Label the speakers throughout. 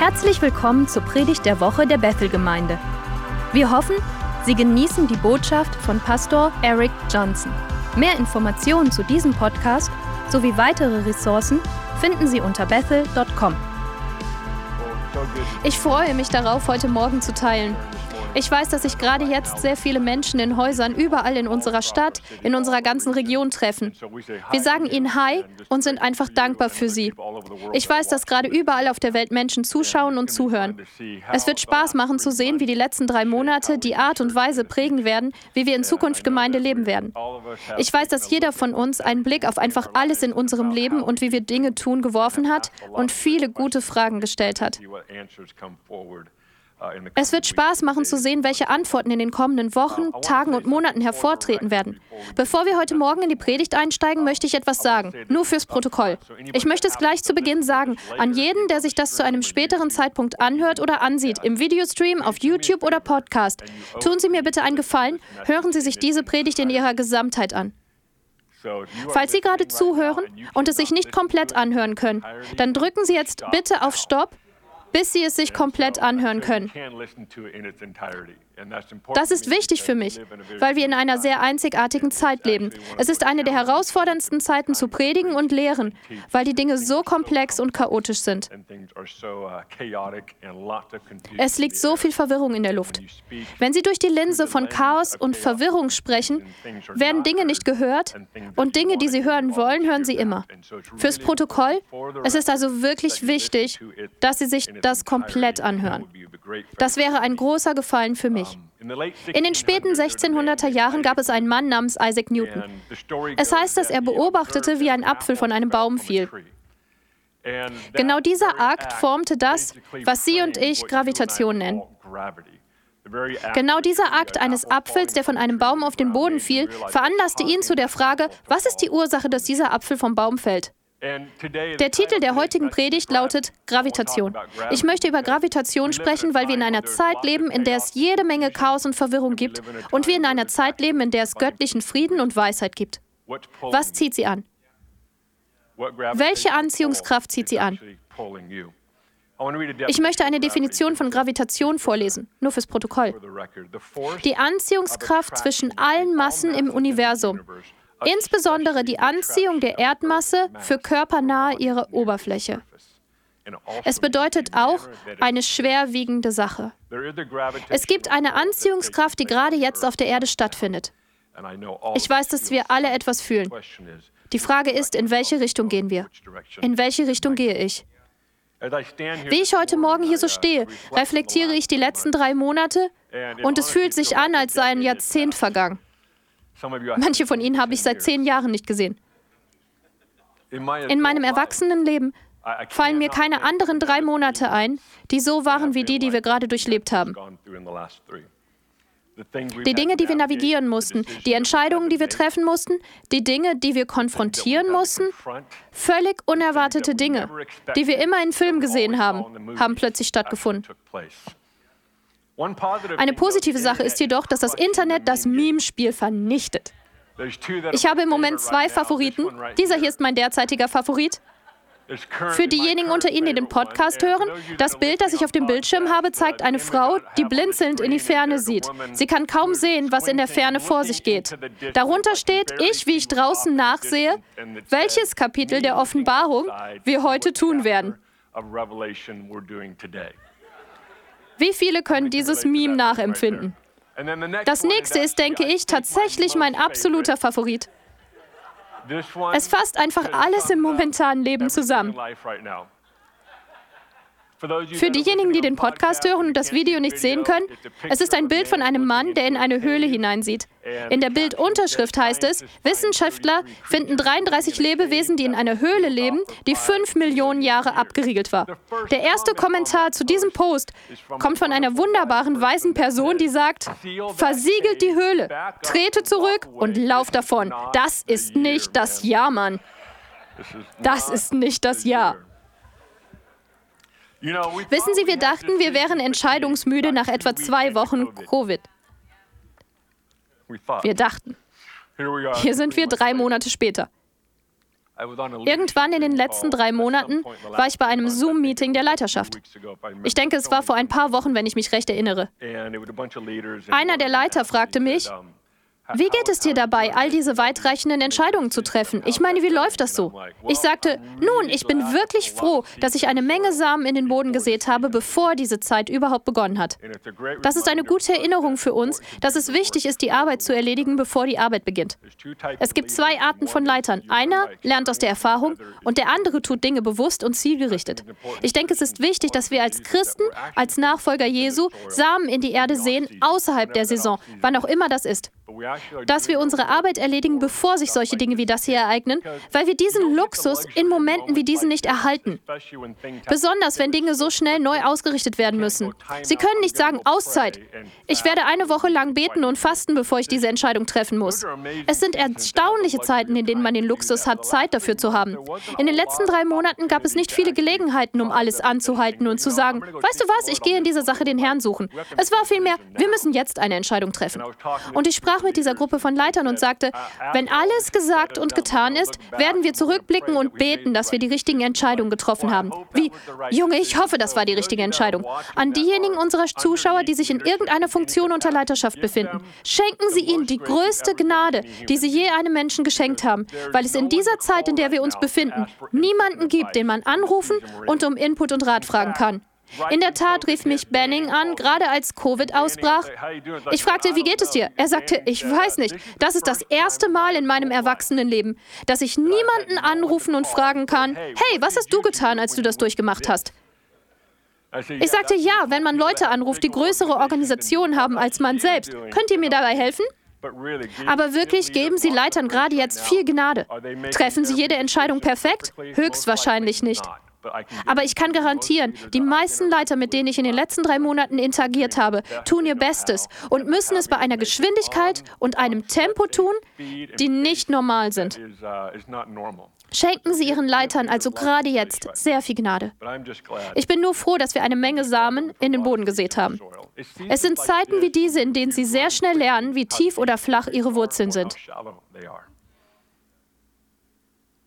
Speaker 1: Herzlich willkommen zur Predigt der Woche der Bethel-Gemeinde. Wir hoffen, Sie genießen die Botschaft von Pastor Eric Johnson. Mehr Informationen zu diesem Podcast sowie weitere Ressourcen finden Sie unter bethel.com.
Speaker 2: Ich freue mich darauf, heute Morgen zu teilen. Ich weiß, dass sich gerade jetzt sehr viele Menschen in Häusern überall in unserer Stadt, in unserer ganzen Region treffen. Wir sagen ihnen Hi und sind einfach dankbar für sie. Ich weiß, dass gerade überall auf der Welt Menschen zuschauen und zuhören. Es wird Spaß machen zu sehen, wie die letzten drei Monate die Art und Weise prägen werden, wie wir in Zukunft Gemeinde leben werden. Ich weiß, dass jeder von uns einen Blick auf einfach alles in unserem Leben und wie wir Dinge tun geworfen hat und viele gute Fragen gestellt hat. Es wird Spaß machen zu sehen, welche Antworten in den kommenden Wochen, Tagen und Monaten hervortreten werden. Bevor wir heute Morgen in die Predigt einsteigen, möchte ich etwas sagen, nur fürs Protokoll. Ich möchte es gleich zu Beginn sagen, an jeden, der sich das zu einem späteren Zeitpunkt anhört oder ansieht, im Videostream, auf YouTube oder Podcast, tun Sie mir bitte einen Gefallen, hören Sie sich diese Predigt in ihrer Gesamtheit an. Falls Sie gerade zuhören und es sich nicht komplett anhören können, dann drücken Sie jetzt bitte auf Stopp bis sie es sich komplett anhören können. Das ist wichtig für mich, weil wir in einer sehr einzigartigen Zeit leben. Es ist eine der herausforderndsten Zeiten zu predigen und lehren, weil die Dinge so komplex und chaotisch sind. Es liegt so viel Verwirrung in der Luft. Wenn Sie durch die Linse von Chaos und Verwirrung sprechen, werden Dinge nicht gehört und Dinge, die Sie hören wollen, hören Sie immer. Fürs Protokoll, es ist also wirklich wichtig, dass Sie sich das komplett anhören. Das wäre ein großer Gefallen für mich. In den späten 1600er Jahren gab es einen Mann namens Isaac Newton. Es heißt, dass er beobachtete, wie ein Apfel von einem Baum fiel. Genau dieser Akt formte das, was Sie und ich Gravitation nennen. Genau dieser Akt eines Apfels, der von einem Baum auf den Boden fiel, veranlasste ihn zu der Frage, was ist die Ursache, dass dieser Apfel vom Baum fällt? Der Titel der heutigen Predigt lautet Gravitation. Ich möchte über Gravitation sprechen, weil wir in einer Zeit leben, in der es jede Menge Chaos und Verwirrung gibt und wir in einer Zeit leben, in der es göttlichen Frieden und Weisheit gibt. Was zieht sie an? Welche Anziehungskraft zieht sie an? Ich möchte eine Definition von Gravitation vorlesen, nur fürs Protokoll. Die Anziehungskraft zwischen allen Massen im Universum insbesondere die Anziehung der Erdmasse für körpernahe ihre Oberfläche. Es bedeutet auch eine schwerwiegende Sache. Es gibt eine Anziehungskraft, die gerade jetzt auf der Erde stattfindet. Ich weiß, dass wir alle etwas fühlen. Die Frage ist, in welche Richtung gehen wir? In welche Richtung gehe ich? Wie ich heute Morgen hier so stehe, reflektiere ich die letzten drei Monate und es fühlt sich an, als sei ein Jahrzehnt vergangen. Manche von ihnen habe ich seit zehn Jahren nicht gesehen. In meinem Erwachsenenleben fallen mir keine anderen drei Monate ein, die so waren wie die, die wir gerade durchlebt haben. Die Dinge, die wir navigieren mussten, die Entscheidungen, die wir treffen mussten, die Dinge, die wir konfrontieren mussten, völlig unerwartete Dinge, die wir immer in Filmen gesehen haben, haben plötzlich stattgefunden. Eine positive Sache ist jedoch, dass das Internet das Meme-Spiel vernichtet. Ich habe im Moment zwei Favoriten. Dieser hier ist mein derzeitiger Favorit. Für diejenigen unter Ihnen, die den Podcast hören, das Bild, das ich auf dem Bildschirm habe, zeigt eine Frau, die blinzelnd in die Ferne sieht. Sie kann kaum sehen, was in der Ferne vor sich geht. Darunter steht ich, wie ich draußen nachsehe, welches Kapitel der Offenbarung wir heute tun werden. Wie viele können dieses Meme nachempfinden? Das nächste ist, denke ich, tatsächlich mein absoluter Favorit. Es fasst einfach alles im momentanen Leben zusammen. Für diejenigen, die den Podcast hören und das Video nicht sehen können, es ist ein Bild von einem Mann, der in eine Höhle hineinsieht. In der Bildunterschrift heißt es, Wissenschaftler finden 33 Lebewesen, die in einer Höhle leben, die 5 Millionen Jahre abgeriegelt war. Der erste Kommentar zu diesem Post kommt von einer wunderbaren weißen Person, die sagt, versiegelt die Höhle, trete zurück und lauf davon. Das ist nicht das Ja, Mann. Das ist nicht das Ja. Wissen Sie, wir dachten, wir wären entscheidungsmüde nach etwa zwei Wochen Covid. Wir dachten. Hier sind wir drei Monate später. Irgendwann in den letzten drei Monaten war ich bei einem Zoom-Meeting der Leiterschaft. Ich denke, es war vor ein paar Wochen, wenn ich mich recht erinnere. Einer der Leiter fragte mich, wie geht es dir dabei, all diese weitreichenden Entscheidungen zu treffen? Ich meine, wie läuft das so? Ich sagte, nun, ich bin wirklich froh, dass ich eine Menge Samen in den Boden gesät habe, bevor diese Zeit überhaupt begonnen hat. Das ist eine gute Erinnerung für uns, dass es wichtig ist, die Arbeit zu erledigen, bevor die Arbeit beginnt. Es gibt zwei Arten von Leitern. Einer lernt aus der Erfahrung und der andere tut Dinge bewusst und zielgerichtet. Ich denke, es ist wichtig, dass wir als Christen, als Nachfolger Jesu, Samen in die Erde sehen, außerhalb der Saison, wann auch immer das ist dass wir unsere Arbeit erledigen, bevor sich solche Dinge wie das hier ereignen, weil wir diesen Luxus in Momenten wie diesen nicht erhalten. Besonders wenn Dinge so schnell neu ausgerichtet werden müssen. Sie können nicht sagen, Auszeit. Ich werde eine Woche lang beten und fasten, bevor ich diese Entscheidung treffen muss. Es sind erstaunliche Zeiten, in denen man den Luxus hat, Zeit dafür zu haben. In den letzten drei Monaten gab es nicht viele Gelegenheiten, um alles anzuhalten und zu sagen, weißt du was, ich gehe in dieser Sache den Herrn suchen. Es war vielmehr, wir müssen jetzt eine Entscheidung treffen. Und ich sprach mit dieser Gruppe von Leitern und sagte, wenn alles gesagt und getan ist, werden wir zurückblicken und beten, dass wir die richtigen Entscheidungen getroffen haben. Wie, Junge, ich hoffe, das war die richtige Entscheidung. An diejenigen unserer Zuschauer, die sich in irgendeiner Funktion unter Leiterschaft befinden, schenken Sie ihnen die größte Gnade, die Sie je einem Menschen geschenkt haben, weil es in dieser Zeit, in der wir uns befinden, niemanden gibt, den man anrufen und um Input und Rat fragen kann. In der Tat rief mich Benning an, gerade als Covid ausbrach. Ich fragte, wie geht es dir? Er sagte, ich weiß nicht. Das ist das erste Mal in meinem Erwachsenenleben, dass ich niemanden anrufen und fragen kann, hey, was hast du getan, als du das durchgemacht hast? Ich sagte, ja, wenn man Leute anruft, die größere Organisationen haben als man selbst. Könnt ihr mir dabei helfen? Aber wirklich geben Sie Leitern gerade jetzt viel Gnade. Treffen Sie jede Entscheidung perfekt? Höchstwahrscheinlich nicht. Aber ich kann garantieren, die meisten Leiter, mit denen ich in den letzten drei Monaten interagiert habe, tun ihr Bestes und müssen es bei einer Geschwindigkeit und einem Tempo tun, die nicht normal sind. Uh, Schenken Sie Ihren Leitern also gerade jetzt sehr viel Gnade. Ich bin nur froh, dass wir eine Menge Samen in den Boden gesät haben. Es sind Zeiten wie diese, in denen Sie sehr schnell lernen, wie tief oder flach Ihre Wurzeln sind.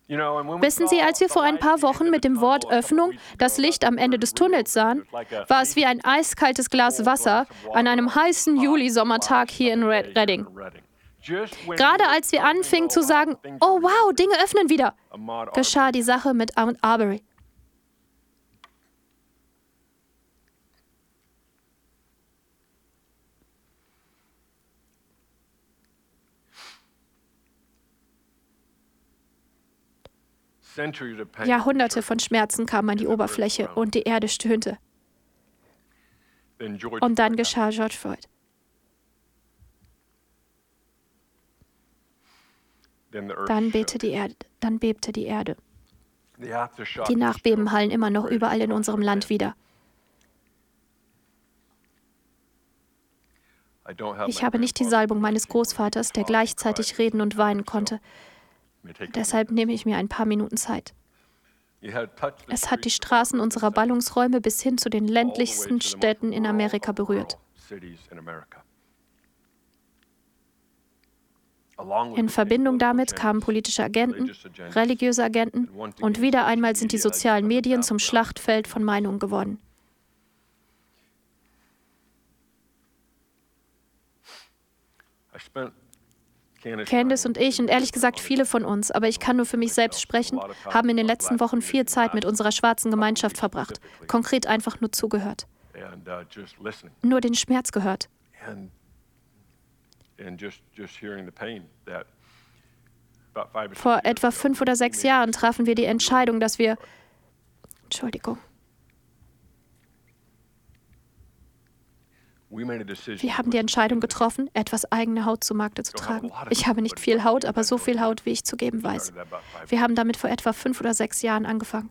Speaker 2: Wissen Sie, als wir vor ein paar Wochen mit dem Wort Öffnung das Licht am Ende des Tunnels sahen, war es wie ein eiskaltes Glas Wasser an einem heißen Juli-Sommertag hier in Redding. Gerade als wir anfingen zu sagen, oh wow, Dinge öffnen wieder, geschah die Sache mit Arbery. Jahrhunderte von Schmerzen kamen an die Oberfläche und die Erde stöhnte. Und dann geschah George Floyd. Dann bebte die Erde. Dann bebte die Erde. Die Nachbeben hallen immer noch überall in unserem Land wieder. Ich habe nicht die Salbung meines Großvaters, der gleichzeitig reden und weinen konnte. Deshalb nehme ich mir ein paar Minuten Zeit. Es hat die Straßen unserer Ballungsräume bis hin zu den ländlichsten Städten in Amerika berührt. In Verbindung damit kamen politische Agenten, religiöse Agenten und wieder einmal sind die sozialen Medien zum Schlachtfeld von Meinungen geworden. Candice und ich und ehrlich gesagt viele von uns, aber ich kann nur für mich selbst sprechen, haben in den letzten Wochen viel Zeit mit unserer schwarzen Gemeinschaft verbracht, konkret einfach nur zugehört. Nur den Schmerz gehört. Vor etwa fünf oder sechs Jahren trafen wir die Entscheidung, dass wir. Entschuldigung. Wir haben die Entscheidung getroffen, etwas eigene Haut zu Markte zu tragen. Ich habe nicht viel Haut, aber so viel Haut, wie ich zu geben weiß. Wir haben damit vor etwa fünf oder sechs Jahren angefangen.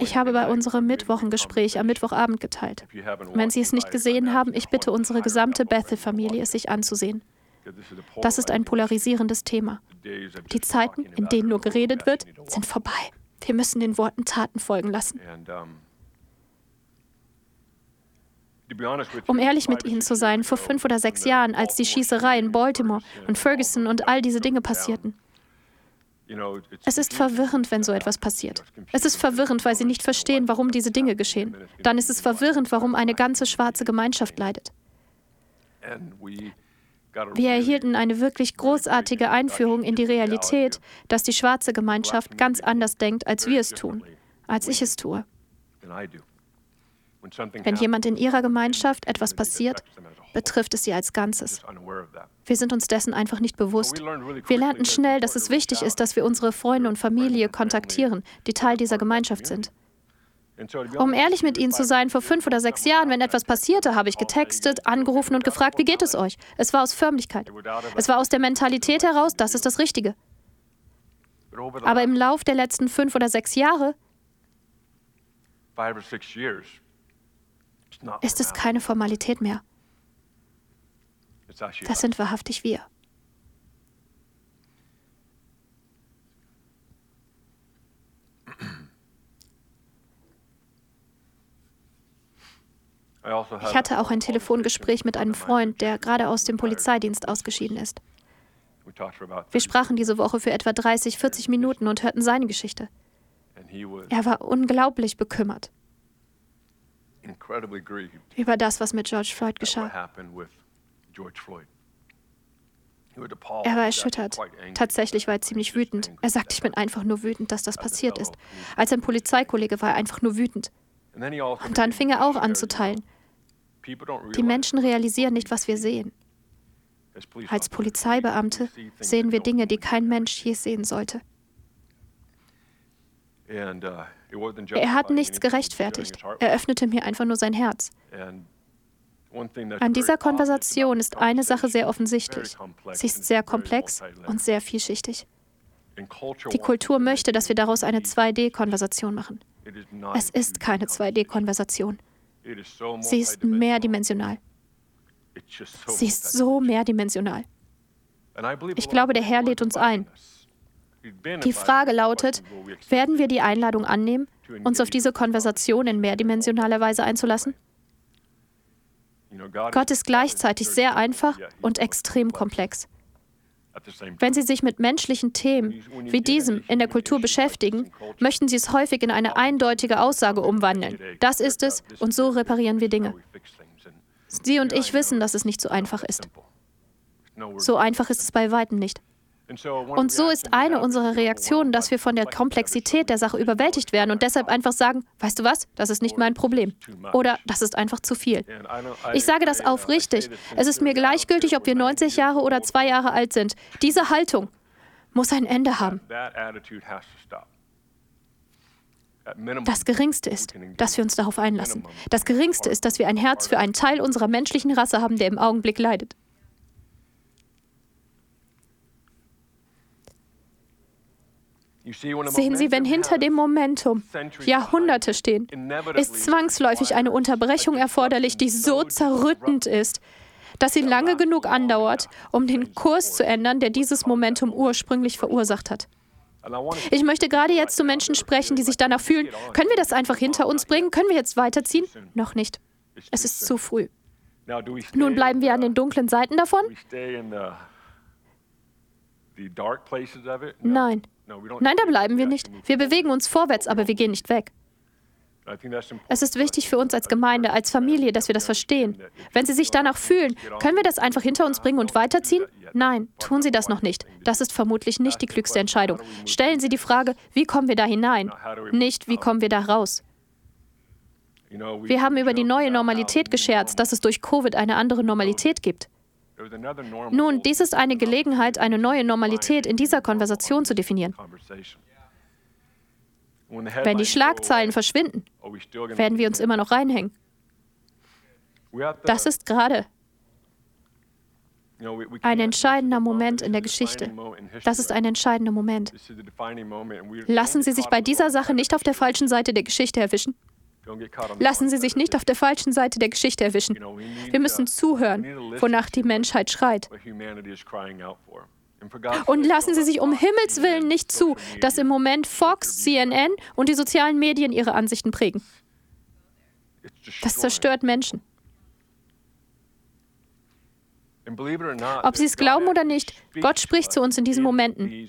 Speaker 2: Ich habe bei unserem Mittwochengespräch am Mittwochabend geteilt. Wenn Sie es nicht gesehen haben, ich bitte unsere gesamte Bethel-Familie, es sich anzusehen. Das ist ein polarisierendes Thema. Die Zeiten, in denen nur geredet wird, sind vorbei. Wir müssen den Worten Taten folgen lassen. Um ehrlich mit Ihnen zu sein, vor fünf oder sechs Jahren, als die Schießerei in Baltimore und Ferguson und all diese Dinge passierten. Es ist verwirrend, wenn so etwas passiert. Es ist verwirrend, weil sie nicht verstehen, warum diese Dinge geschehen. Dann ist es verwirrend, warum eine ganze schwarze Gemeinschaft leidet. Wir erhielten eine wirklich großartige Einführung in die Realität, dass die schwarze Gemeinschaft ganz anders denkt, als wir es tun, als ich es tue. Wenn jemand in ihrer Gemeinschaft etwas passiert, betrifft es sie als Ganzes. Wir sind uns dessen einfach nicht bewusst. Wir lernten schnell, dass es wichtig ist, dass wir unsere Freunde und Familie kontaktieren, die Teil dieser Gemeinschaft sind. Um ehrlich mit Ihnen zu sein, vor fünf oder sechs Jahren, wenn etwas passierte, habe ich getextet, angerufen und gefragt, wie geht es euch? Es war aus Förmlichkeit. Es war aus der Mentalität heraus, das ist das Richtige. Aber im Lauf der letzten fünf oder sechs Jahre ist es keine Formalität mehr. Das sind wahrhaftig wir. Also ich hatte auch ein Telefongespräch mit einem Freund, der gerade aus dem Polizeidienst ausgeschieden ist. Wir sprachen diese Woche für etwa 30, 40 Minuten und hörten seine Geschichte. Er war unglaublich bekümmert über das, was mit George Floyd geschah. Er war erschüttert. Tatsächlich war er ziemlich wütend. Er sagte, ich bin einfach nur wütend, dass das passiert ist. Als ein Polizeikollege war er einfach nur wütend. Also Und dann fing er auch an zu teilen. Die Menschen realisieren nicht, was wir sehen. Als Polizeibeamte sehen wir Dinge, die kein Mensch je sehen sollte. Uh, er hat nichts gerechtfertigt. Er öffnete mir einfach nur sein Herz. An dieser Konversation ist eine Sache sehr offensichtlich. Sie ist sehr komplex und sehr vielschichtig. Die Kultur möchte, dass wir daraus eine 2D-Konversation machen. Es ist keine 2D-Konversation. Sie ist mehrdimensional. Sie ist so mehrdimensional. Ich glaube, der Herr lädt uns ein. Die Frage lautet, werden wir die Einladung annehmen, uns auf diese Konversation in mehrdimensionaler Weise einzulassen? Gott ist gleichzeitig sehr einfach und extrem komplex. Wenn Sie sich mit menschlichen Themen wie diesem in der Kultur beschäftigen, möchten Sie es häufig in eine eindeutige Aussage umwandeln. Das ist es und so reparieren wir Dinge. Sie und ich wissen, dass es nicht so einfach ist. So einfach ist es bei weitem nicht. Und so ist eine unserer Reaktionen, dass wir von der Komplexität der Sache überwältigt werden und deshalb einfach sagen, weißt du was, das ist nicht mein Problem. Oder das ist einfach zu viel. Ich sage das aufrichtig. Es ist mir gleichgültig, ob wir 90 Jahre oder zwei Jahre alt sind. Diese Haltung muss ein Ende haben. Das Geringste ist, dass wir uns darauf einlassen. Das Geringste ist, dass wir ein Herz für einen Teil unserer menschlichen Rasse haben, der im Augenblick leidet. Sehen Sie, wenn hinter dem Momentum Jahrhunderte stehen, ist zwangsläufig eine Unterbrechung erforderlich, die so zerrüttend ist, dass sie lange genug andauert, um den Kurs zu ändern, der dieses Momentum ursprünglich verursacht hat. Ich möchte gerade jetzt zu Menschen sprechen, die sich danach fühlen, können wir das einfach hinter uns bringen? Können wir jetzt weiterziehen? Noch nicht. Es ist zu früh. Nun bleiben wir an den dunklen Seiten davon? Nein. Nein, da bleiben wir nicht. Wir bewegen uns vorwärts, aber wir gehen nicht weg. Es ist wichtig für uns als Gemeinde, als Familie, dass wir das verstehen. Wenn Sie sich danach fühlen, können wir das einfach hinter uns bringen und weiterziehen? Nein, tun Sie das noch nicht. Das ist vermutlich nicht die klügste Entscheidung. Stellen Sie die Frage, wie kommen wir da hinein? Nicht, wie kommen wir da raus? Wir haben über die neue Normalität gescherzt, dass es durch Covid eine andere Normalität gibt. Nun, dies ist eine Gelegenheit, eine neue Normalität in dieser Konversation zu definieren. Wenn die Schlagzeilen verschwinden, werden wir uns immer noch reinhängen. Das ist gerade ein entscheidender Moment in der Geschichte. Das ist ein entscheidender Moment. Lassen Sie sich bei dieser Sache nicht auf der falschen Seite der Geschichte erwischen. Lassen Sie sich nicht auf der falschen Seite der Geschichte erwischen. Wir müssen zuhören, wonach die Menschheit schreit. Und lassen Sie sich um Himmels willen nicht zu, dass im Moment Fox, CNN und die sozialen Medien ihre Ansichten prägen. Das zerstört Menschen. Ob Sie es glauben oder nicht, Gott spricht zu uns in diesen Momenten.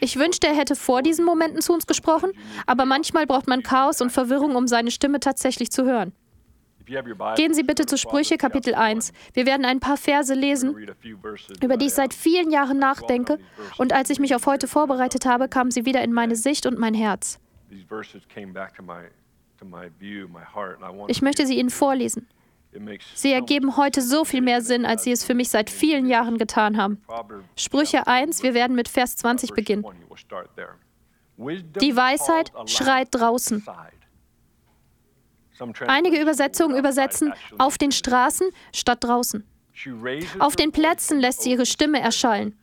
Speaker 2: Ich wünschte, er hätte vor diesen Momenten zu uns gesprochen, aber manchmal braucht man Chaos und Verwirrung, um seine Stimme tatsächlich zu hören. Gehen Sie bitte zu Sprüche Kapitel 1. Wir werden ein paar Verse lesen, über die ich seit vielen Jahren nachdenke, und als ich mich auf heute vorbereitet habe, kamen sie wieder in meine Sicht und mein Herz. Ich möchte sie Ihnen vorlesen. Sie ergeben heute so viel mehr Sinn, als sie es für mich seit vielen Jahren getan haben. Sprüche 1, wir werden mit Vers 20 beginnen. Die Weisheit schreit draußen. Einige Übersetzungen übersetzen auf den Straßen statt draußen. Auf den Plätzen lässt sie ihre Stimme erschallen.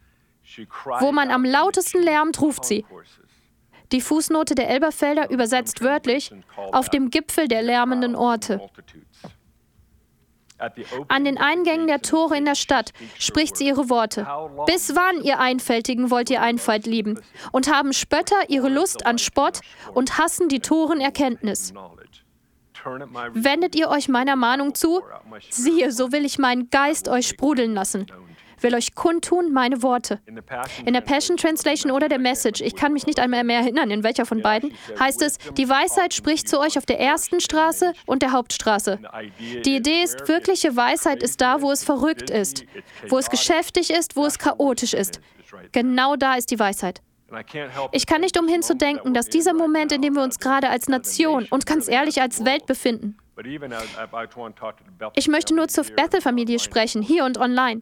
Speaker 2: Wo man am lautesten lärmt, ruft sie. Die Fußnote der Elberfelder übersetzt wörtlich auf dem Gipfel der lärmenden Orte. An den Eingängen der Tore in der Stadt spricht sie ihre Worte. Bis wann, ihr Einfältigen, wollt ihr Einfalt lieben? Und haben Spötter ihre Lust an Spott und hassen die Toren Erkenntnis? Wendet ihr euch meiner Mahnung zu? Siehe, so will ich meinen Geist euch sprudeln lassen will euch kundtun meine Worte. In der Passion Translation oder der Message, ich kann mich nicht einmal mehr erinnern, in welcher von beiden, heißt es, die Weisheit spricht zu euch auf der ersten Straße und der Hauptstraße. Die Idee ist, wirkliche Weisheit ist da, wo es verrückt ist, wo es geschäftig ist, wo es chaotisch ist. Genau da ist die Weisheit. Ich kann nicht umhin zu denken, dass dieser Moment, in dem wir uns gerade als Nation und ganz ehrlich als Welt befinden, ich möchte nur zur Bethel-Familie sprechen, hier und online.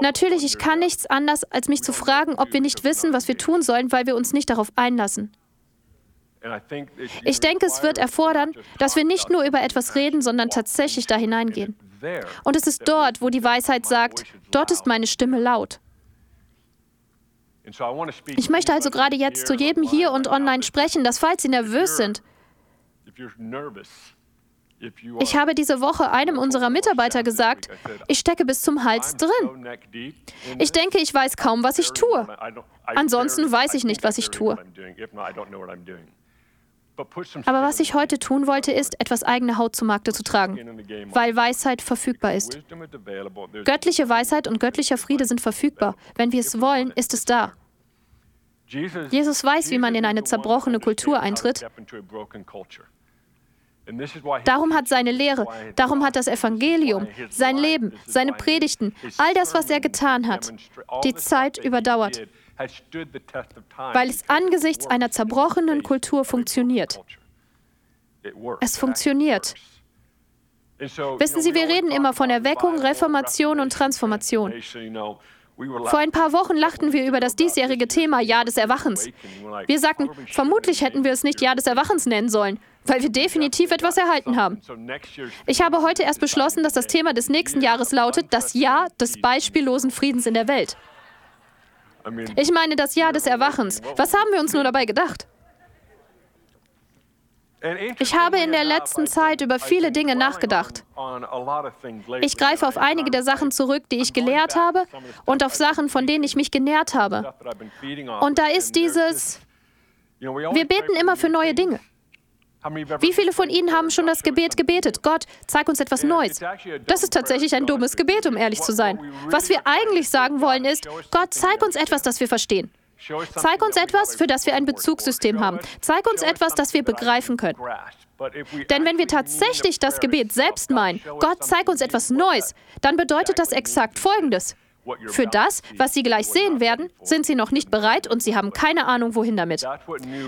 Speaker 2: Natürlich, ich kann nichts anders, als mich zu fragen, ob wir nicht wissen, was wir tun sollen, weil wir uns nicht darauf einlassen. Ich denke, es wird erfordern, dass wir nicht nur über etwas reden, sondern tatsächlich da hineingehen. Und es ist dort, wo die Weisheit sagt, dort ist meine Stimme laut. Ich möchte also gerade jetzt zu jedem hier und online sprechen, dass falls Sie nervös sind, ich habe diese Woche einem unserer Mitarbeiter gesagt, ich stecke bis zum Hals drin. Ich denke, ich weiß kaum, was ich tue. Ansonsten weiß ich nicht, was ich tue. Aber was ich heute tun wollte, ist, etwas eigene Haut zu Markte zu tragen, weil Weisheit verfügbar ist. Göttliche Weisheit und göttlicher Friede sind verfügbar. Wenn wir es wollen, ist es da. Jesus weiß, wie man in eine zerbrochene Kultur eintritt. Darum hat seine Lehre, darum hat das Evangelium, sein Leben, seine Predigten, all das, was er getan hat, die Zeit überdauert, weil es angesichts einer zerbrochenen Kultur funktioniert. Es funktioniert. Wissen Sie, wir reden immer von Erweckung, Reformation und Transformation. Vor ein paar Wochen lachten wir über das diesjährige Thema Jahr des Erwachens. Wir sagten, vermutlich hätten wir es nicht Jahr des Erwachens nennen sollen, weil wir definitiv etwas erhalten haben. Ich habe heute erst beschlossen, dass das Thema des nächsten Jahres lautet, das Jahr des beispiellosen Friedens in der Welt. Ich meine das Jahr des Erwachens. Was haben wir uns nur dabei gedacht? Ich habe in der letzten Zeit über viele Dinge nachgedacht. Ich greife auf einige der Sachen zurück, die ich gelehrt habe und auf Sachen, von denen ich mich genährt habe. Und da ist dieses, wir beten immer für neue Dinge. Wie viele von Ihnen haben schon das Gebet gebetet? Gott, zeig uns etwas Neues. Das ist tatsächlich ein dummes Gebet, um ehrlich zu sein. Was wir eigentlich sagen wollen ist, Gott, zeig uns etwas, das wir verstehen. Zeig uns etwas, für das wir ein Bezugssystem haben. Zeig uns etwas, das wir begreifen können. Denn wenn wir tatsächlich das Gebet selbst meinen, Gott zeig uns etwas Neues, dann bedeutet das exakt Folgendes. Für das, was Sie gleich sehen werden, sind Sie noch nicht bereit und Sie haben keine Ahnung, wohin damit.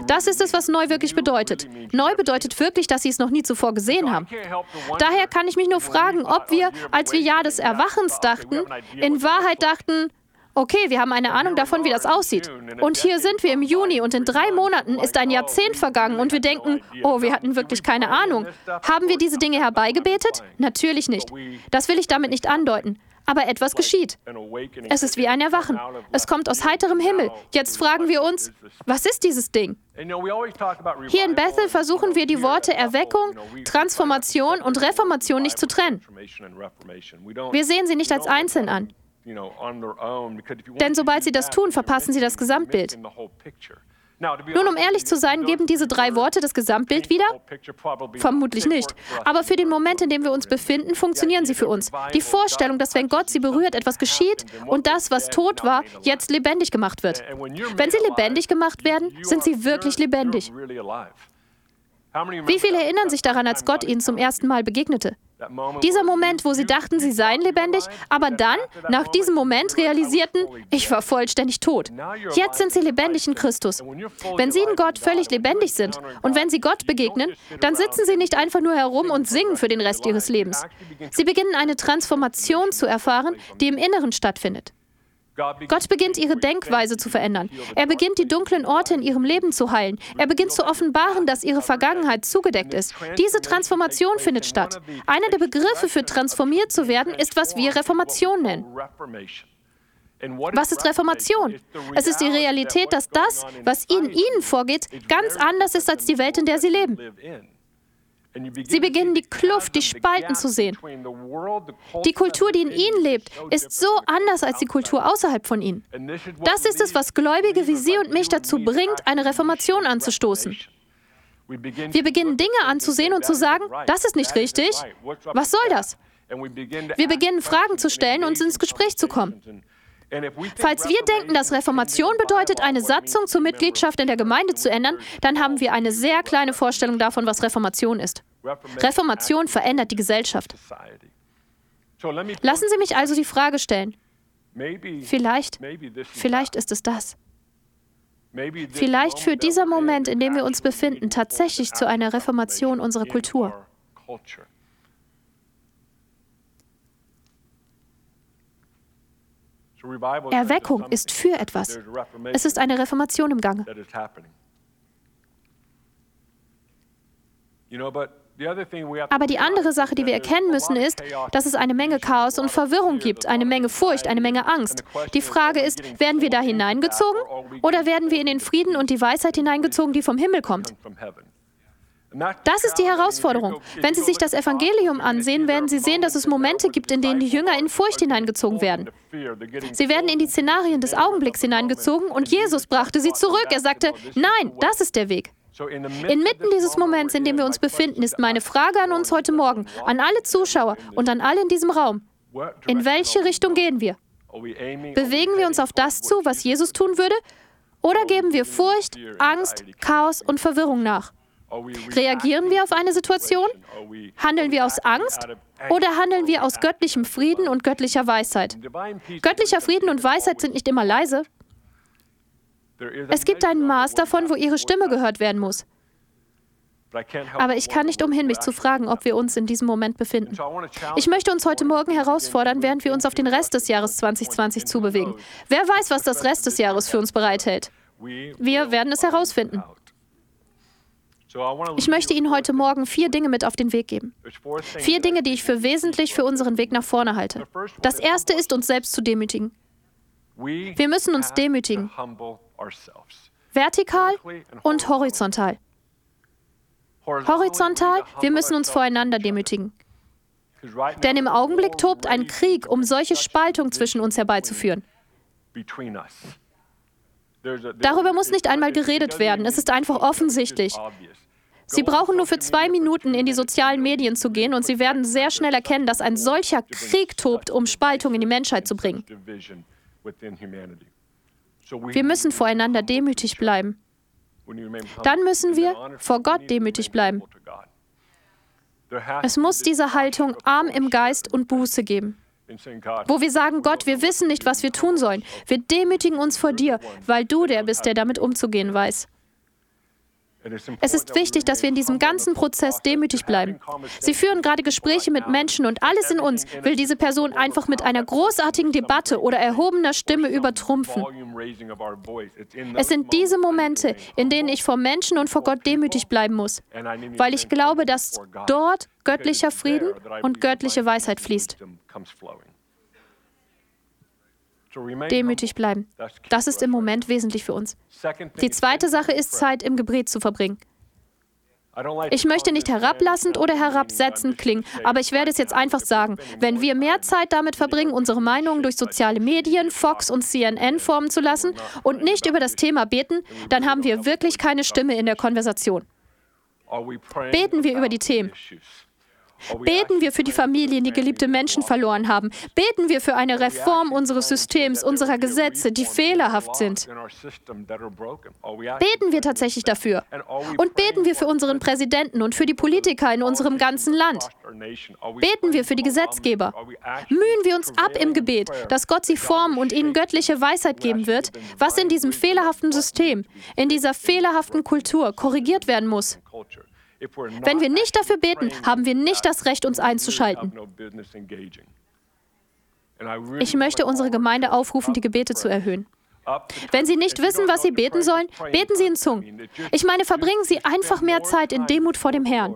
Speaker 2: Das ist es, was neu wirklich bedeutet. Neu bedeutet wirklich, dass Sie es noch nie zuvor gesehen haben. Daher kann ich mich nur fragen, ob wir, als wir Jahr des Erwachens dachten, in Wahrheit dachten, okay, wir haben eine Ahnung davon, wie das aussieht. Und hier sind wir im Juni und in drei Monaten ist ein Jahrzehnt vergangen und wir denken, oh, wir hatten wirklich keine Ahnung. Haben wir diese Dinge herbeigebetet? Natürlich nicht. Das will ich damit nicht andeuten. Aber etwas geschieht. Es ist wie ein Erwachen. Es kommt aus heiterem Himmel. Jetzt fragen wir uns, was ist dieses Ding? Hier in Bethel versuchen wir die Worte Erweckung, Transformation und Reformation nicht zu trennen. Wir sehen sie nicht als einzeln an. Denn sobald sie das tun, verpassen sie das Gesamtbild. Nun, um ehrlich zu sein, geben diese drei Worte das Gesamtbild wieder? Vermutlich nicht. Aber für den Moment, in dem wir uns befinden, funktionieren sie für uns. Die Vorstellung, dass wenn Gott sie berührt, etwas geschieht und das, was tot war, jetzt lebendig gemacht wird. Wenn sie lebendig gemacht werden, sind sie wirklich lebendig. Wie viele erinnern sich daran, als Gott ihnen zum ersten Mal begegnete? Dieser Moment, wo sie dachten, sie seien lebendig, aber dann, nach diesem Moment, realisierten, ich war vollständig tot. Jetzt sind sie lebendig in Christus. Wenn sie in Gott völlig lebendig sind und wenn sie Gott begegnen, dann sitzen sie nicht einfach nur herum und singen für den Rest ihres Lebens. Sie beginnen eine Transformation zu erfahren, die im Inneren stattfindet. Gott beginnt ihre Denkweise zu verändern. Er beginnt die dunklen Orte in ihrem Leben zu heilen. Er beginnt zu offenbaren, dass ihre Vergangenheit zugedeckt ist. Diese Transformation findet statt. Einer der Begriffe für transformiert zu werden ist, was wir Reformation nennen. Was ist Reformation? Es ist die Realität, dass das, was in ihnen vorgeht, ganz anders ist als die Welt, in der sie leben. Sie beginnen die Kluft, die Spalten zu sehen. Die Kultur, die in ihnen lebt, ist so anders als die Kultur außerhalb von ihnen. Das ist es, was Gläubige wie Sie und mich dazu bringt, eine Reformation anzustoßen. Wir beginnen Dinge anzusehen und zu sagen, das ist nicht richtig. Was soll das? Wir beginnen Fragen zu stellen und ins Gespräch zu kommen. Falls wir denken, dass Reformation bedeutet, eine Satzung zur Mitgliedschaft in der Gemeinde zu ändern, dann haben wir eine sehr kleine Vorstellung davon, was Reformation ist. Reformation verändert die Gesellschaft. Lassen Sie mich also die Frage stellen. Vielleicht, vielleicht ist es das. Vielleicht führt dieser Moment, in dem wir uns befinden, tatsächlich zu einer Reformation unserer Kultur. Erweckung ist für etwas. Es ist eine Reformation im Gange. Aber die andere Sache, die wir erkennen müssen, ist, dass es eine Menge Chaos und Verwirrung gibt, eine Menge Furcht, eine Menge Angst. Die Frage ist, werden wir da hineingezogen oder werden wir in den Frieden und die Weisheit hineingezogen, die vom Himmel kommt? Das ist die Herausforderung. Wenn Sie sich das Evangelium ansehen, werden Sie sehen, dass es Momente gibt, in denen die Jünger in Furcht hineingezogen werden. Sie werden in die Szenarien des Augenblicks hineingezogen und Jesus brachte sie zurück. Er sagte, nein, das ist der Weg. Inmitten dieses Moments, in dem wir uns befinden, ist meine Frage an uns heute Morgen, an alle Zuschauer und an alle in diesem Raum. In welche Richtung gehen wir? Bewegen wir uns auf das zu, was Jesus tun würde? Oder geben wir Furcht, Angst, Chaos und Verwirrung nach? Reagieren wir auf eine Situation? Handeln wir aus Angst? Oder handeln wir aus göttlichem Frieden und göttlicher Weisheit? Göttlicher Frieden und Weisheit sind nicht immer leise. Es gibt ein Maß davon, wo ihre Stimme gehört werden muss. Aber ich kann nicht umhin, mich zu fragen, ob wir uns in diesem Moment befinden. Ich möchte uns heute Morgen herausfordern, während wir uns auf den Rest des Jahres 2020 zubewegen. Wer weiß, was das Rest des Jahres für uns bereithält? Wir werden es herausfinden. Ich möchte Ihnen heute Morgen vier Dinge mit auf den Weg geben. Vier Dinge, die ich für wesentlich für unseren Weg nach vorne halte. Das erste ist, uns selbst zu demütigen. Wir müssen uns demütigen. Vertikal und horizontal. Horizontal, wir müssen uns voreinander demütigen. Denn im Augenblick tobt ein Krieg, um solche Spaltung zwischen uns herbeizuführen. Darüber muss nicht einmal geredet werden, es ist einfach offensichtlich. Sie brauchen nur für zwei Minuten in die sozialen Medien zu gehen und Sie werden sehr schnell erkennen, dass ein solcher Krieg tobt, um Spaltung in die Menschheit zu bringen. Wir müssen voreinander demütig bleiben. Dann müssen wir vor Gott demütig bleiben. Es muss diese Haltung arm im Geist und Buße geben. Wo wir sagen, Gott, wir wissen nicht, was wir tun sollen. Wir demütigen uns vor dir, weil du der bist, der damit umzugehen weiß. Es ist wichtig, dass wir in diesem ganzen Prozess demütig bleiben. Sie führen gerade Gespräche mit Menschen und alles in uns will diese Person einfach mit einer großartigen Debatte oder erhobener Stimme übertrumpfen. Es sind diese Momente, in denen ich vor Menschen und vor Gott demütig bleiben muss, weil ich glaube, dass dort göttlicher Frieden und göttliche Weisheit fließt demütig bleiben. Das ist im Moment wesentlich für uns. Die zweite Sache ist, Zeit im Gebet zu verbringen. Ich möchte nicht herablassend oder herabsetzend klingen, aber ich werde es jetzt einfach sagen. Wenn wir mehr Zeit damit verbringen, unsere Meinungen durch soziale Medien, Fox und CNN formen zu lassen und nicht über das Thema beten, dann haben wir wirklich keine Stimme in der Konversation. Beten wir über die Themen. Beten wir für die Familien, die geliebte Menschen verloren haben. Beten wir für eine Reform unseres Systems, unserer Gesetze, die fehlerhaft sind. Beten wir tatsächlich dafür. Und beten wir für unseren Präsidenten und für die Politiker in unserem ganzen Land. Beten wir für die Gesetzgeber. Mühen wir uns ab im Gebet, dass Gott sie formen und ihnen göttliche Weisheit geben wird, was in diesem fehlerhaften System, in dieser fehlerhaften Kultur korrigiert werden muss. Wenn wir nicht dafür beten, haben wir nicht das Recht, uns einzuschalten. Ich möchte unsere Gemeinde aufrufen, die Gebete zu erhöhen. Wenn Sie nicht wissen, was Sie beten sollen, beten Sie in Zungen. Ich meine, verbringen Sie einfach mehr Zeit in Demut vor dem Herrn.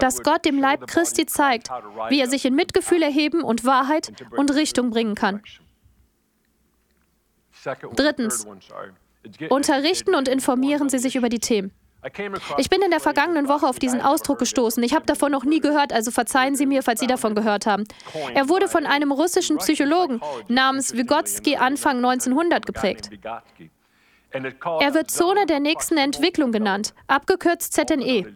Speaker 2: Dass Gott dem Leib Christi zeigt, wie er sich in Mitgefühl erheben und Wahrheit und Richtung bringen kann. Drittens, unterrichten und informieren Sie sich über die Themen. Ich bin in der vergangenen Woche auf diesen Ausdruck gestoßen. Ich habe davon noch nie gehört, also verzeihen Sie mir, falls Sie davon gehört haben. Er wurde von einem russischen Psychologen namens Vygotsky Anfang 1900 geprägt. Er wird Zone der nächsten Entwicklung genannt, abgekürzt ZNE.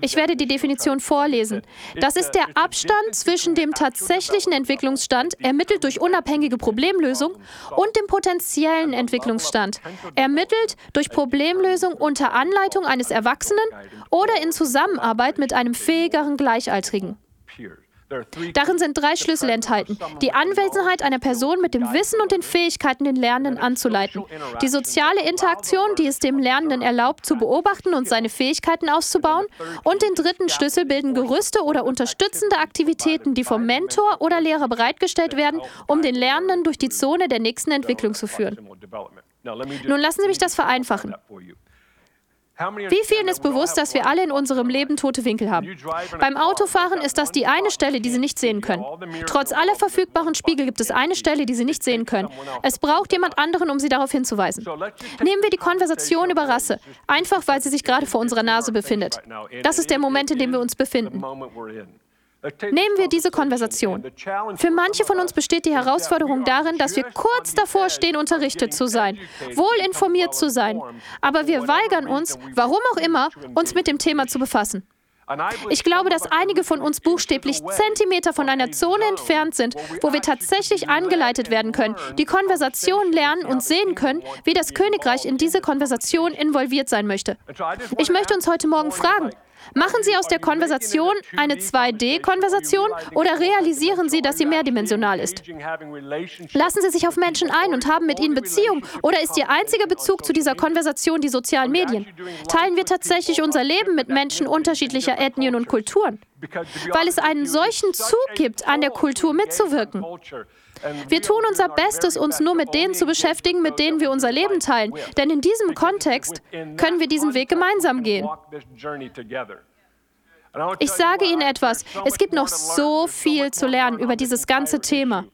Speaker 2: Ich werde die Definition vorlesen. Das ist der Abstand zwischen dem tatsächlichen Entwicklungsstand, ermittelt durch unabhängige Problemlösung, und dem potenziellen Entwicklungsstand, ermittelt durch Problemlösung unter Anleitung eines Erwachsenen oder in Zusammenarbeit mit einem fähigeren Gleichaltrigen. Darin sind drei Schlüssel enthalten. Die Anwesenheit einer Person mit dem Wissen und den Fähigkeiten, den Lernenden anzuleiten. Die soziale Interaktion, die es dem Lernenden erlaubt, zu beobachten und seine Fähigkeiten auszubauen. Und den dritten Schlüssel bilden Gerüste oder unterstützende Aktivitäten, die vom Mentor oder Lehrer bereitgestellt werden, um den Lernenden durch die Zone der nächsten Entwicklung zu führen. Nun lassen Sie mich das vereinfachen. Wie vielen ist bewusst, dass wir alle in unserem Leben tote Winkel haben? Beim Autofahren ist das die eine Stelle, die Sie nicht sehen können. Trotz aller verfügbaren Spiegel gibt es eine Stelle, die Sie nicht sehen können. Es braucht jemand anderen, um Sie darauf hinzuweisen. Nehmen wir die Konversation über Rasse, einfach weil sie sich gerade vor unserer Nase befindet. Das ist der Moment, in dem wir uns befinden. Nehmen wir diese Konversation. Für manche von uns besteht die Herausforderung darin, dass wir kurz davor stehen, unterrichtet zu sein, wohl informiert zu sein, aber wir weigern uns, warum auch immer, uns mit dem Thema zu befassen. Ich glaube, dass einige von uns buchstäblich Zentimeter von einer Zone entfernt sind, wo wir tatsächlich angeleitet werden können, die Konversation lernen und sehen können, wie das Königreich in diese Konversation involviert sein möchte. Ich möchte uns heute Morgen fragen, Machen Sie aus der Konversation eine 2D-Konversation oder realisieren Sie, dass sie mehrdimensional ist? Lassen Sie sich auf Menschen ein und haben mit ihnen Beziehung oder ist Ihr einziger Bezug zu dieser Konversation die sozialen Medien? Teilen wir tatsächlich unser Leben mit Menschen unterschiedlicher Ethnien und Kulturen? Weil es einen solchen Zug gibt, an der Kultur mitzuwirken. Wir tun unser Bestes, uns nur mit denen zu beschäftigen, mit denen wir unser Leben teilen. Denn in diesem Kontext können wir diesen Weg gemeinsam gehen. Ich sage Ihnen etwas, es gibt noch so viel zu lernen über dieses ganze Thema.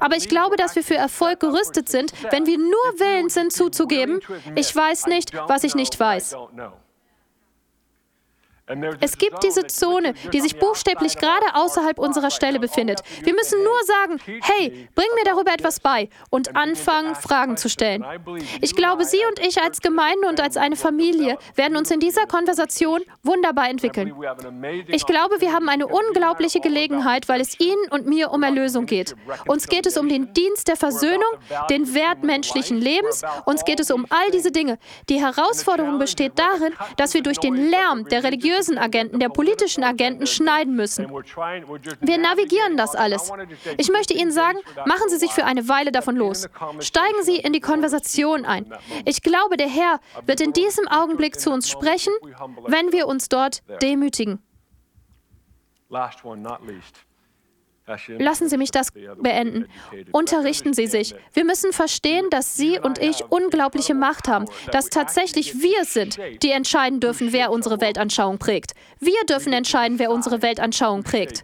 Speaker 2: Aber ich glaube, dass wir für Erfolg gerüstet sind, wenn wir nur willens sind zuzugeben, ich weiß nicht, was ich nicht weiß. Es gibt diese Zone, die sich buchstäblich gerade außerhalb unserer Stelle befindet. Wir müssen nur sagen, hey, bring mir darüber etwas bei und anfangen, Fragen zu stellen. Ich glaube, Sie und ich als Gemeinde und als eine Familie werden uns in dieser Konversation wunderbar entwickeln. Ich glaube, wir haben eine unglaubliche Gelegenheit, weil es Ihnen und mir um Erlösung geht. Uns geht es um den Dienst der Versöhnung, den Wert menschlichen Lebens. Uns geht es um all diese Dinge. Die Herausforderung besteht darin, dass wir durch den Lärm der Religion religiösen Agenten, der politischen Agenten schneiden müssen. Wir navigieren das alles. Ich möchte Ihnen sagen, machen Sie sich für eine Weile davon los. Steigen Sie in die Konversation ein. Ich glaube, der Herr wird in diesem Augenblick zu uns sprechen, wenn wir uns dort demütigen. Lassen Sie mich das beenden. Unterrichten Sie sich. Wir müssen verstehen, dass Sie und ich unglaubliche Macht haben, dass tatsächlich wir sind, die entscheiden dürfen, wer unsere Weltanschauung prägt. Wir dürfen entscheiden, wer unsere Weltanschauung prägt.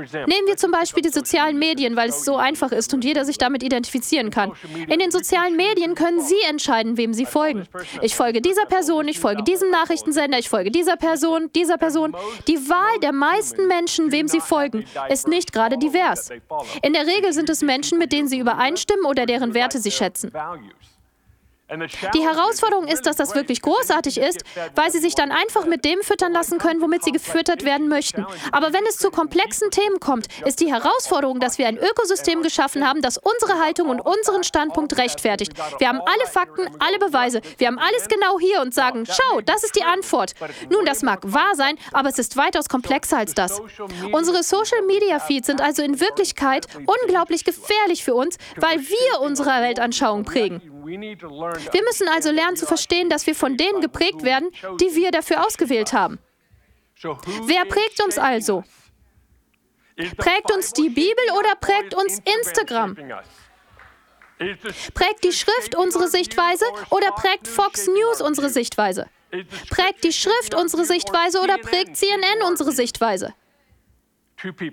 Speaker 2: Nehmen wir zum Beispiel die sozialen Medien, weil es so einfach ist und jeder sich damit identifizieren kann. In den sozialen Medien können Sie entscheiden, wem Sie folgen. Ich folge dieser Person, ich folge diesem Nachrichtensender, ich folge dieser Person, dieser Person. Die Wahl der meisten Menschen, wem sie folgen, ist nicht gerade divers. In der Regel sind es Menschen, mit denen Sie übereinstimmen oder deren Werte Sie schätzen. Die Herausforderung ist, dass das wirklich großartig ist, weil sie sich dann einfach mit dem füttern lassen können, womit sie gefüttert werden möchten. Aber wenn es zu komplexen Themen kommt, ist die Herausforderung, dass wir ein Ökosystem geschaffen haben, das unsere Haltung und unseren Standpunkt rechtfertigt. Wir haben alle Fakten, alle Beweise, wir haben alles genau hier und sagen, schau, das ist die Antwort. Nun, das mag wahr sein, aber es ist weitaus komplexer als das. Unsere Social-Media-Feeds sind also in Wirklichkeit unglaublich gefährlich für uns, weil wir unsere Weltanschauung prägen. Wir müssen also lernen zu verstehen, dass wir von denen geprägt werden, die wir dafür ausgewählt haben. Wer prägt uns also? Prägt uns die Bibel oder prägt uns Instagram? Prägt die Schrift unsere Sichtweise oder prägt Fox News unsere Sichtweise? Prägt die Schrift unsere Sichtweise oder prägt CNN unsere Sichtweise?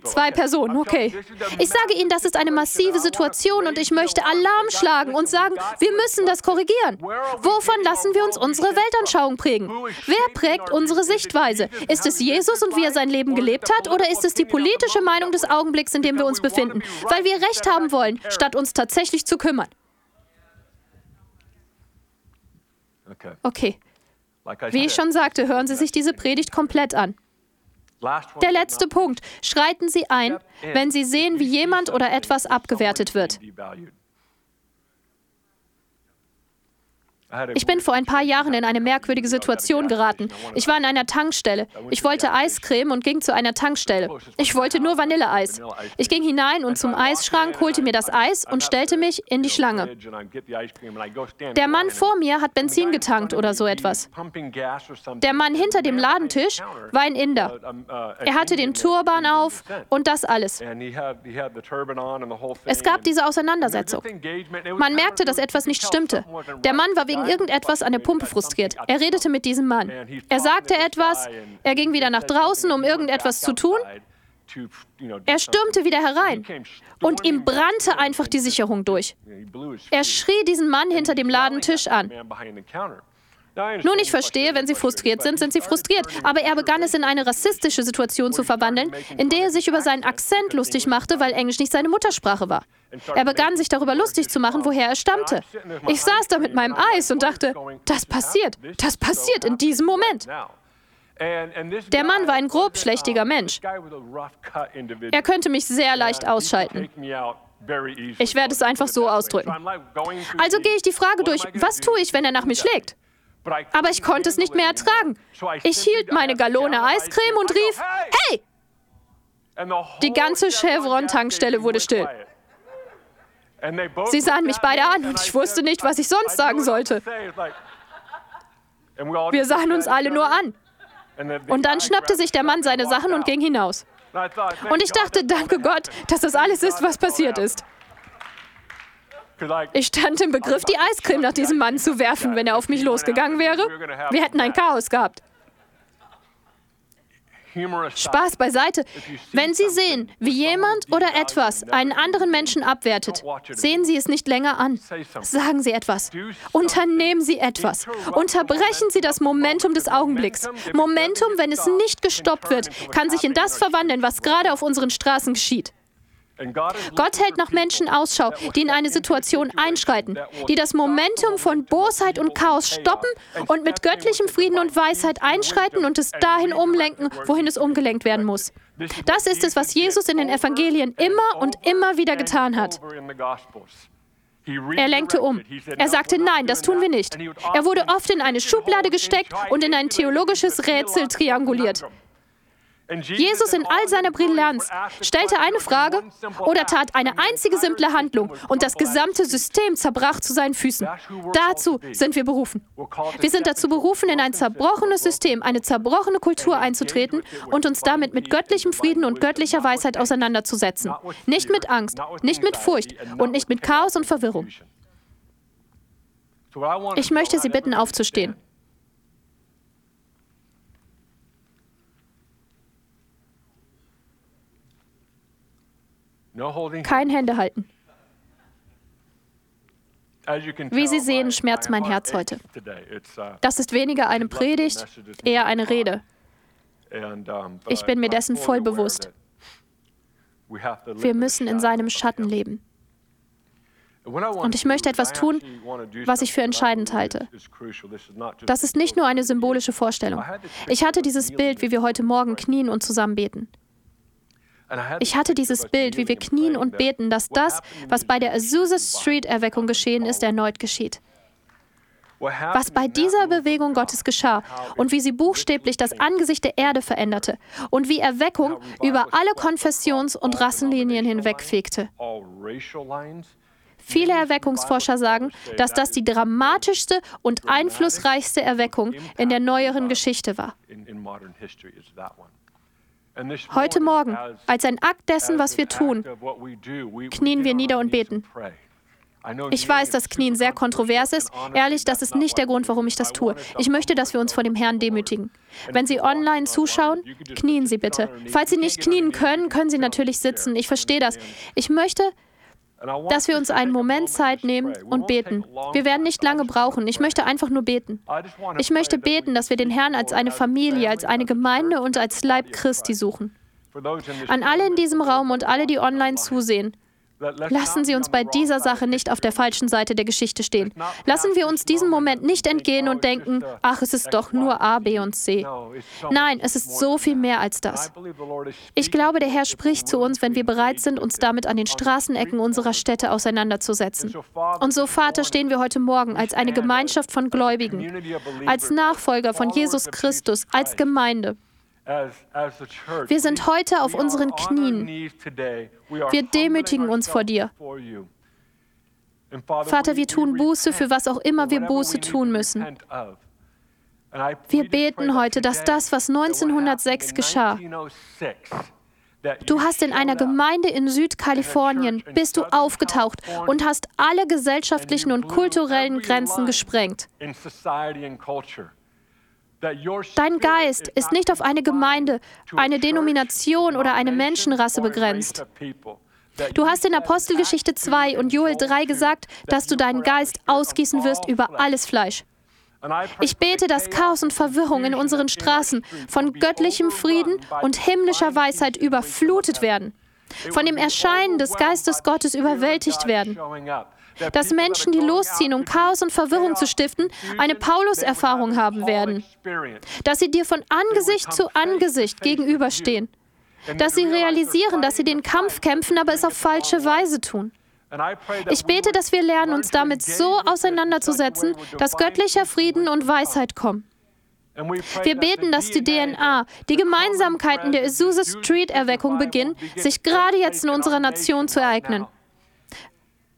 Speaker 2: Zwei Personen, okay. Ich sage Ihnen, das ist eine massive Situation und ich möchte Alarm schlagen und sagen, wir müssen das korrigieren. Wovon lassen wir uns unsere Weltanschauung prägen? Wer prägt unsere Sichtweise? Ist es Jesus und wie er sein Leben gelebt hat oder ist es die politische Meinung des Augenblicks, in dem wir uns befinden, weil wir Recht haben wollen, statt uns tatsächlich zu kümmern? Okay. Wie ich schon sagte, hören Sie sich diese Predigt komplett an. Der letzte Punkt. Schreiten Sie ein, wenn Sie sehen, wie jemand oder etwas abgewertet wird. Ich bin vor ein paar Jahren in eine merkwürdige Situation geraten. Ich war in einer Tankstelle. Ich wollte Eiscreme und ging zu einer Tankstelle. Ich wollte nur Vanilleeis. Ich ging hinein und zum Eisschrank, holte mir das Eis und stellte mich in die Schlange. Der Mann vor mir hat Benzin getankt oder so etwas. Der Mann hinter dem Ladentisch war ein Inder. Er hatte den Turban auf und das alles. Es gab diese Auseinandersetzung. Man merkte, dass etwas nicht stimmte. Der Mann war wegen wegen irgendetwas an der Pumpe frustriert. Er redete mit diesem Mann. Er sagte etwas, er ging wieder nach draußen, um irgendetwas zu tun. Er stürmte wieder herein und ihm brannte einfach die Sicherung durch. Er schrie diesen Mann hinter dem Ladentisch an. Nun, ich verstehe, wenn Sie frustriert sind, sind Sie frustriert. Aber er begann es in eine rassistische Situation zu verwandeln, in der er sich über seinen Akzent lustig machte, weil Englisch nicht seine Muttersprache war. Er begann sich darüber lustig zu machen, woher er stammte. Ich saß da mit meinem Eis und dachte, das passiert, das passiert in diesem Moment. Der Mann war ein grobschlächtiger Mensch. Er könnte mich sehr leicht ausschalten. Ich werde es einfach so ausdrücken. Also gehe ich die Frage durch, was tue ich, wenn er nach mir schlägt? Aber ich konnte es nicht mehr ertragen. Ich hielt meine Gallone Eiscreme und rief, hey! Die ganze Chevron-Tankstelle wurde still. Sie sahen mich beide an und ich wusste nicht, was ich sonst sagen sollte. Wir sahen uns alle nur an. Und dann schnappte sich der Mann seine Sachen und ging hinaus. Und ich dachte, danke Gott, dass das alles ist, was passiert ist. Ich stand im Begriff, die Eiscreme nach diesem Mann zu werfen, wenn er auf mich losgegangen wäre. Wir hätten ein Chaos gehabt. Spaß beiseite. Wenn Sie sehen, wie jemand oder etwas einen anderen Menschen abwertet, sehen Sie es nicht länger an. Sagen Sie etwas. Unternehmen Sie etwas. Unterbrechen Sie das Momentum des Augenblicks. Momentum, wenn es nicht gestoppt wird, kann sich in das verwandeln, was gerade auf unseren Straßen geschieht. Gott hält nach Menschen Ausschau, die in eine Situation einschreiten, die das Momentum von Bosheit und Chaos stoppen und mit göttlichem Frieden und Weisheit einschreiten und es dahin umlenken, wohin es umgelenkt werden muss. Das ist es, was Jesus in den Evangelien immer und immer wieder getan hat. Er lenkte um. Er sagte, nein, das tun wir nicht. Er wurde oft in eine Schublade gesteckt und in ein theologisches Rätsel trianguliert. Jesus in all seiner Brillanz stellte eine Frage oder tat eine einzige simple Handlung und das gesamte System zerbrach zu seinen Füßen. Dazu sind wir berufen. Wir sind dazu berufen, in ein zerbrochenes System, eine zerbrochene Kultur einzutreten und uns damit mit göttlichem Frieden und göttlicher Weisheit auseinanderzusetzen. Nicht mit Angst, nicht mit Furcht und nicht mit Chaos und Verwirrung. Ich möchte Sie bitten, aufzustehen. Kein Händehalten. Wie Sie sehen, schmerzt mein Herz heute. Das ist weniger eine Predigt, eher eine Rede. Ich bin mir dessen voll bewusst. Wir müssen in seinem Schatten leben. Und ich möchte etwas tun, was ich für entscheidend halte. Das ist nicht nur eine symbolische Vorstellung. Ich hatte dieses Bild, wie wir heute Morgen knien und zusammen beten. Ich hatte dieses Bild, wie wir knien und beten, dass das, was bei der Azusa Street Erweckung geschehen ist, erneut geschieht. Was bei dieser Bewegung Gottes geschah und wie sie buchstäblich das Angesicht der Erde veränderte und wie Erweckung über alle Konfessions- und Rassenlinien hinwegfegte. Viele Erweckungsforscher sagen, dass das die dramatischste und einflussreichste Erweckung in der neueren Geschichte war. Heute Morgen, als ein Akt dessen, was wir tun, knien wir nieder und beten. Ich weiß, dass Knien sehr kontrovers ist. Ehrlich, das ist nicht der Grund, warum ich das tue. Ich möchte, dass wir uns vor dem Herrn demütigen. Wenn Sie online zuschauen, knien Sie bitte. Falls Sie nicht knien können, können Sie natürlich sitzen. Ich verstehe das. Ich möchte, dass wir uns einen Moment Zeit nehmen und beten. Wir werden nicht lange brauchen. Ich möchte einfach nur beten. Ich möchte beten, dass wir den Herrn als eine Familie, als eine Gemeinde und als Leib Christi suchen. An alle in diesem Raum und alle, die online zusehen, Lassen Sie uns bei dieser Sache nicht auf der falschen Seite der Geschichte stehen. Lassen wir uns diesen Moment nicht entgehen und denken, ach, es ist doch nur A, B und C. Nein, es ist so viel mehr als das. Ich glaube, der Herr spricht zu uns, wenn wir bereit sind, uns damit an den Straßenecken unserer Städte auseinanderzusetzen. Und so, Vater, stehen wir heute Morgen als eine Gemeinschaft von Gläubigen, als Nachfolger von Jesus Christus, als Gemeinde. Wir sind heute auf unseren Knien. Wir demütigen uns vor dir. Vater, wir tun Buße für was auch immer wir Buße tun müssen. Wir beten heute, dass das, was 1906 geschah, Du hast in einer Gemeinde in Südkalifornien, bist du aufgetaucht und hast alle gesellschaftlichen und kulturellen Grenzen gesprengt. Dein Geist ist nicht auf eine Gemeinde, eine Denomination oder eine Menschenrasse begrenzt. Du hast in Apostelgeschichte 2 und Joel 3 gesagt, dass du deinen Geist ausgießen wirst über alles Fleisch. Ich bete, dass Chaos und Verwirrung in unseren Straßen von göttlichem Frieden und himmlischer Weisheit überflutet werden, von dem Erscheinen des Geistes Gottes überwältigt werden dass Menschen, die losziehen, um Chaos und Verwirrung zu stiften, eine Paulus-Erfahrung haben werden. Dass sie dir von Angesicht zu Angesicht gegenüberstehen. Dass sie realisieren, dass sie den Kampf kämpfen, aber es auf falsche Weise tun. Ich bete, dass wir lernen, uns damit so auseinanderzusetzen, dass göttlicher Frieden und Weisheit kommen. Wir beten, dass die DNA, die Gemeinsamkeiten der Azusa Street Erweckung beginnen, sich gerade jetzt in unserer Nation zu ereignen.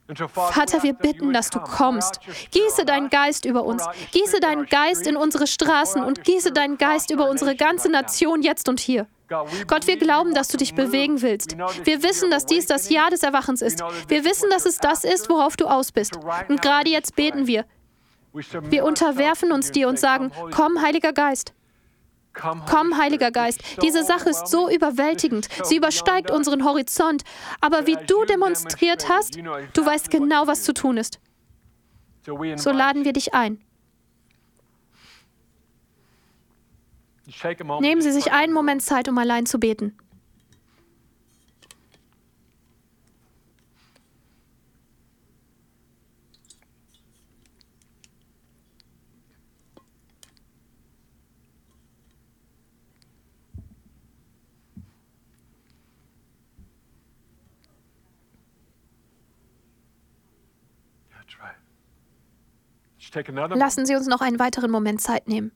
Speaker 2: Vater, wir bitten, dass du kommst. Gieße deinen Geist über uns. Gieße deinen Geist in unsere Straßen und gieße deinen Geist über unsere ganze Nation jetzt und hier. Gott, wir glauben, dass du dich bewegen willst. Wir wissen, dass dies das Jahr des Erwachens ist. Wir wissen, dass es das ist, worauf du aus bist. Und gerade jetzt beten wir. Wir unterwerfen uns dir und sagen, komm, Heiliger Geist. Komm, Heiliger Geist, diese Sache ist so überwältigend. Sie übersteigt unseren Horizont. Aber wie du demonstriert hast, du weißt genau, was zu tun ist. So laden wir dich ein. Nehmen Sie sich einen Moment Zeit, um allein zu beten. Lassen Sie uns noch einen weiteren Moment Zeit nehmen.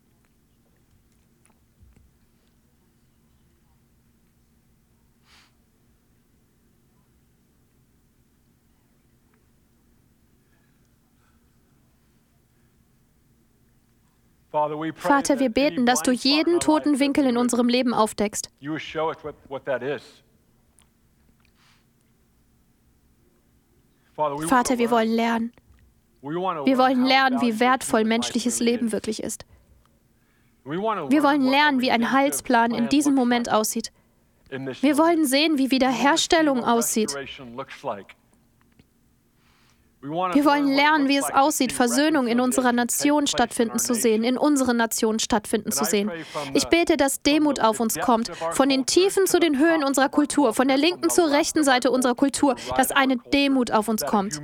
Speaker 2: Vater, wir beten, dass du jeden toten Winkel in unserem Leben aufdeckst. Vater, wir wollen lernen. Wir wollen lernen, wie wertvoll menschliches Leben wirklich ist. Wir wollen lernen, wie ein Heilsplan in diesem Moment aussieht. Wir wollen sehen, wie Wiederherstellung aussieht. Wir wollen lernen, wie es aussieht, Versöhnung in unserer Nation stattfinden zu sehen, in unseren Nationen stattfinden zu sehen. Ich bete, dass Demut auf uns kommt, von den Tiefen zu den Höhen unserer Kultur, von der linken zur rechten Seite unserer Kultur, dass eine Demut auf uns kommt.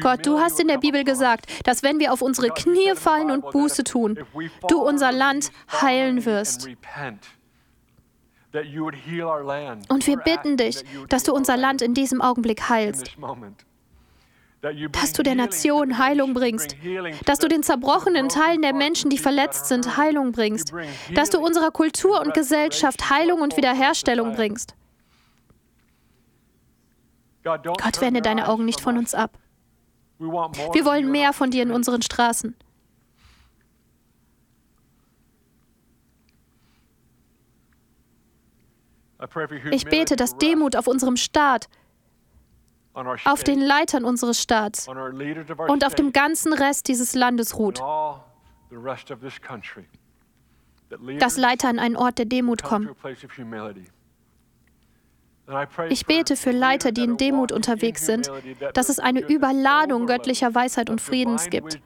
Speaker 2: Gott, du hast in der Bibel gesagt, dass wenn wir auf unsere Knie fallen und Buße tun, du unser Land heilen wirst. Und wir bitten dich, dass du unser Land in diesem Augenblick heilst. Dass du der Nation Heilung bringst. Dass du den zerbrochenen Teilen der Menschen, die verletzt sind, Heilung bringst. Dass du unserer Kultur und Gesellschaft Heilung und Wiederherstellung bringst. Gott, wende deine Augen nicht von uns ab. Wir wollen mehr von dir in unseren Straßen. Ich bete, dass Demut auf unserem Staat, auf den Leitern unseres Staats und auf dem ganzen Rest dieses Landes ruht. Dass Leiter an einen Ort der Demut kommen. Ich bete für Leiter, die in Demut unterwegs sind, dass es eine Überladung göttlicher Weisheit und Friedens gibt,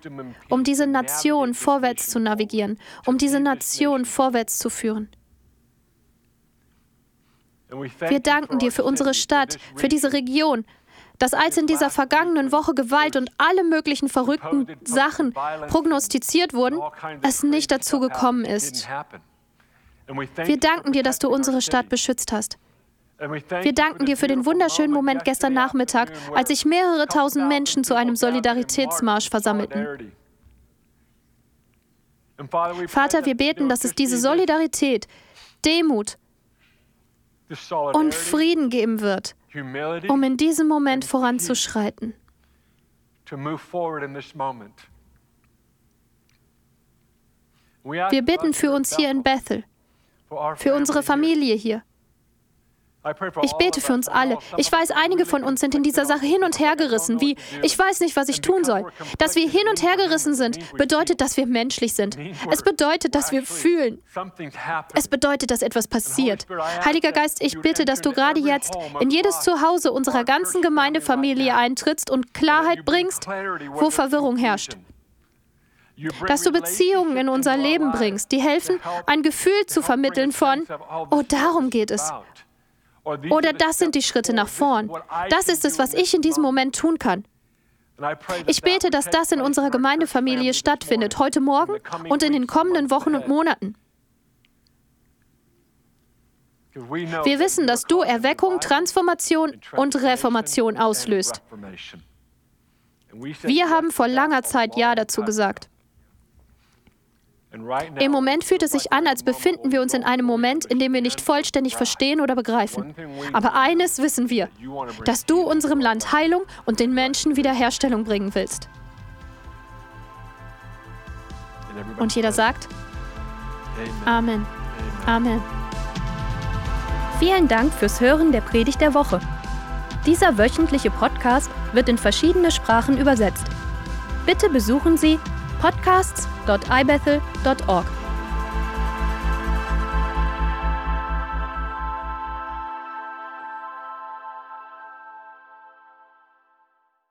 Speaker 2: um diese Nation vorwärts zu navigieren, um diese Nation vorwärts zu führen. Wir danken dir für unsere Stadt, für diese Region, dass als in dieser vergangenen Woche Gewalt und alle möglichen verrückten Sachen prognostiziert wurden, es nicht dazu gekommen ist. Wir danken dir, dass du unsere Stadt beschützt hast. Wir danken dir für den wunderschönen Moment gestern Nachmittag, als sich mehrere tausend Menschen zu einem Solidaritätsmarsch versammelten. Vater, wir beten, dass es diese Solidarität, Demut und Frieden geben wird, um in diesem Moment voranzuschreiten. Wir bitten für uns hier in Bethel, für unsere Familie hier, ich bete für uns alle. Ich weiß, einige von uns sind in dieser Sache hin und her gerissen, wie ich weiß nicht, was ich tun soll. Dass wir hin und her gerissen sind, bedeutet, dass wir menschlich sind. Es bedeutet, dass wir fühlen. Es bedeutet, dass etwas passiert. Heiliger Geist, ich bitte, dass du gerade jetzt in jedes Zuhause unserer ganzen Gemeindefamilie eintrittst und Klarheit bringst, wo Verwirrung herrscht dass du Beziehungen in unser Leben bringst, die helfen, ein Gefühl zu vermitteln von, oh, darum geht es. Oder das sind die Schritte nach vorn. Das ist es, was ich in diesem Moment tun kann. Ich bete, dass das in unserer Gemeindefamilie stattfindet, heute Morgen und in den kommenden Wochen und Monaten. Wir wissen, dass du Erweckung, Transformation und Reformation auslöst. Wir haben vor langer Zeit Ja dazu gesagt. Im Moment fühlt es sich an, als befinden wir uns in einem Moment, in dem wir nicht vollständig verstehen oder begreifen. Aber eines wissen wir, dass du unserem Land Heilung und den Menschen Wiederherstellung bringen willst. Und jeder sagt, Amen. Amen.
Speaker 1: Vielen Dank fürs Hören der Predigt der Woche. Dieser wöchentliche Podcast wird in verschiedene Sprachen übersetzt. Bitte besuchen Sie podcasts.ibethel.org.